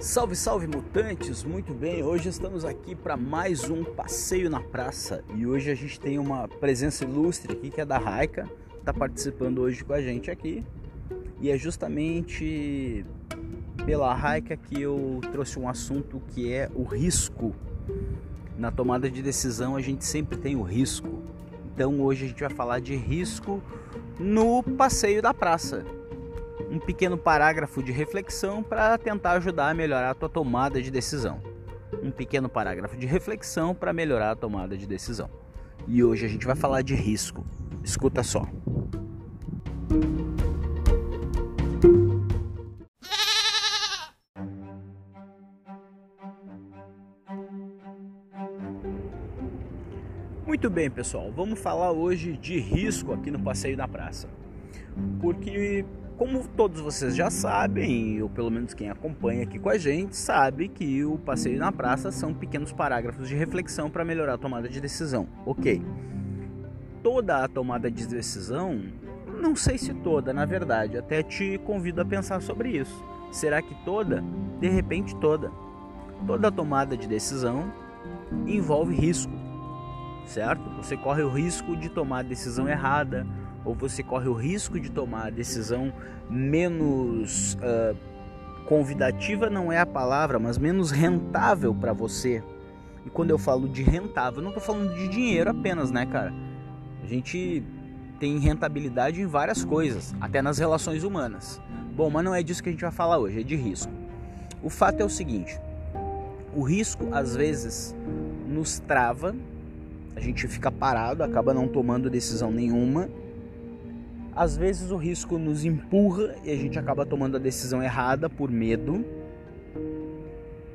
Salve, salve mutantes! Muito bem, hoje estamos aqui para mais um passeio na praça e hoje a gente tem uma presença ilustre aqui que é da Raika, está participando hoje com a gente aqui e é justamente pela Raika que eu trouxe um assunto que é o risco. Na tomada de decisão a gente sempre tem o risco, então hoje a gente vai falar de risco no passeio da praça um pequeno parágrafo de reflexão para tentar ajudar a melhorar a tua tomada de decisão. Um pequeno parágrafo de reflexão para melhorar a tomada de decisão. E hoje a gente vai falar de risco. Escuta só. Muito bem, pessoal. Vamos falar hoje de risco aqui no passeio da praça. Porque como todos vocês já sabem, ou pelo menos quem acompanha aqui com a gente, sabe que o passeio na praça são pequenos parágrafos de reflexão para melhorar a tomada de decisão. Ok. Toda a tomada de decisão, não sei se toda, na verdade, até te convido a pensar sobre isso. Será que toda? De repente, toda. Toda tomada de decisão envolve risco, certo? Você corre o risco de tomar a decisão errada ou você corre o risco de tomar a decisão menos uh, convidativa não é a palavra, mas menos rentável para você. E quando eu falo de rentável, não estou falando de dinheiro apenas, né, cara? A gente tem rentabilidade em várias coisas, até nas relações humanas. Bom, mas não é disso que a gente vai falar hoje, é de risco. O fato é o seguinte: o risco às vezes nos trava, a gente fica parado, acaba não tomando decisão nenhuma às vezes o risco nos empurra e a gente acaba tomando a decisão errada por medo.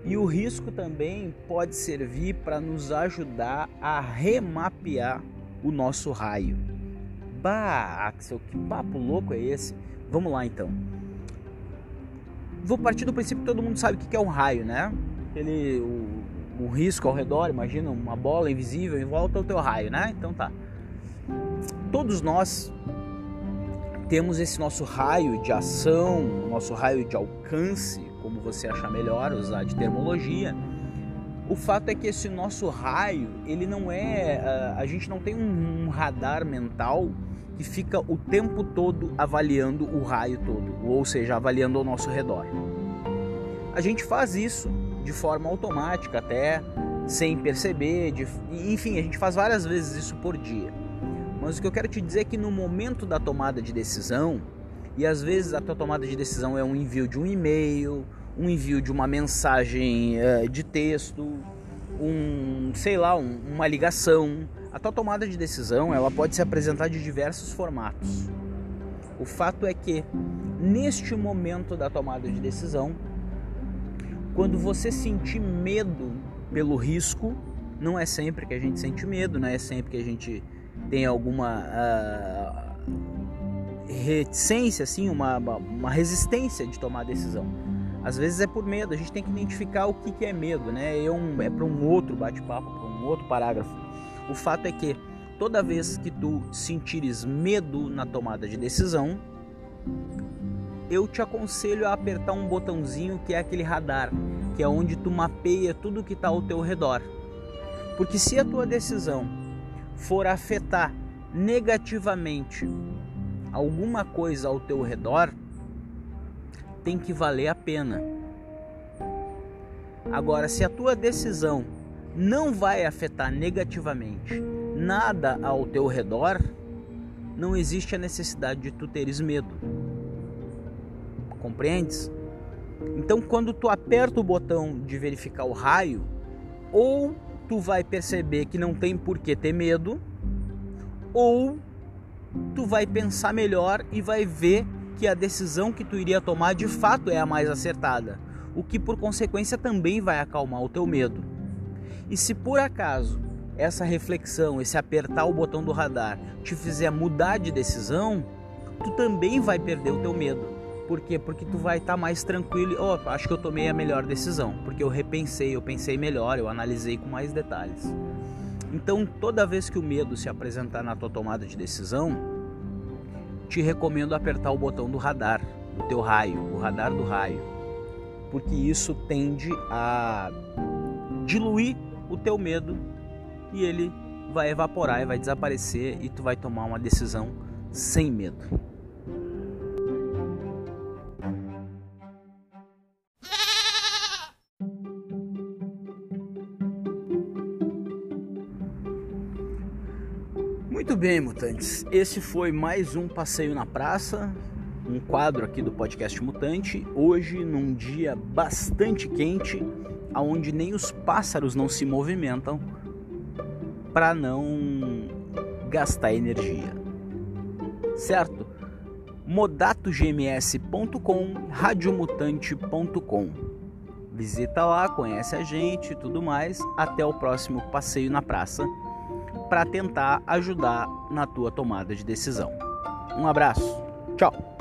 E o risco também pode servir para nos ajudar a remapear o nosso raio. Bah, Axel, que papo louco é esse? Vamos lá então. Vou partir do princípio que todo mundo sabe o que é um raio, né? Ele, o, o risco ao redor, imagina uma bola invisível em volta do teu raio, né? Então tá. Todos nós temos esse nosso raio de ação, nosso raio de alcance, como você achar melhor usar de termologia. O fato é que esse nosso raio, ele não é. Ah, a gente não tem um radar mental que fica o tempo todo avaliando o raio todo, ou seja, avaliando ao nosso redor. A gente faz isso de forma automática, até sem perceber, de, enfim, a gente faz várias vezes isso por dia. Mas o que eu quero te dizer é que no momento da tomada de decisão, e às vezes a tua tomada de decisão é um envio de um e-mail, um envio de uma mensagem uh, de texto, um, sei lá, um, uma ligação. A tua tomada de decisão, ela pode se apresentar de diversos formatos. O fato é que neste momento da tomada de decisão, quando você sentir medo pelo risco, não é sempre que a gente sente medo, não é sempre que a gente tem alguma uh, reticência, assim, uma, uma resistência de tomar decisão. Às vezes é por medo, a gente tem que identificar o que, que é medo, né? É, um, é para um outro bate-papo, para um outro parágrafo. O fato é que toda vez que tu sentires medo na tomada de decisão, eu te aconselho a apertar um botãozinho que é aquele radar, que é onde tu mapeia tudo que está ao teu redor. Porque se a tua decisão for afetar negativamente alguma coisa ao teu redor, tem que valer a pena. Agora, se a tua decisão não vai afetar negativamente nada ao teu redor, não existe a necessidade de tu teres medo. Compreendes? Então, quando tu aperta o botão de verificar o raio, ou tu vai perceber que não tem por que ter medo, ou tu vai pensar melhor e vai ver que a decisão que tu iria tomar de fato é a mais acertada, o que por consequência também vai acalmar o teu medo. E se por acaso essa reflexão, esse apertar o botão do radar te fizer mudar de decisão, tu também vai perder o teu medo. Por quê? Porque tu vai estar tá mais tranquilo e, oh, acho que eu tomei a melhor decisão, porque eu repensei, eu pensei melhor, eu analisei com mais detalhes. Então, toda vez que o medo se apresentar na tua tomada de decisão, te recomendo apertar o botão do radar, do teu raio, o radar do raio. porque isso tende a diluir o teu medo e ele vai evaporar e vai desaparecer e tu vai tomar uma decisão sem medo. Muito bem, mutantes. Esse foi mais um passeio na praça, um quadro aqui do podcast Mutante. Hoje, num dia bastante quente, aonde nem os pássaros não se movimentam para não gastar energia. Certo? modatogms.com, radiomutante.com. Visita lá, conhece a gente e tudo mais. Até o próximo passeio na praça para tentar ajudar na tua tomada de decisão. Um abraço. Tchau.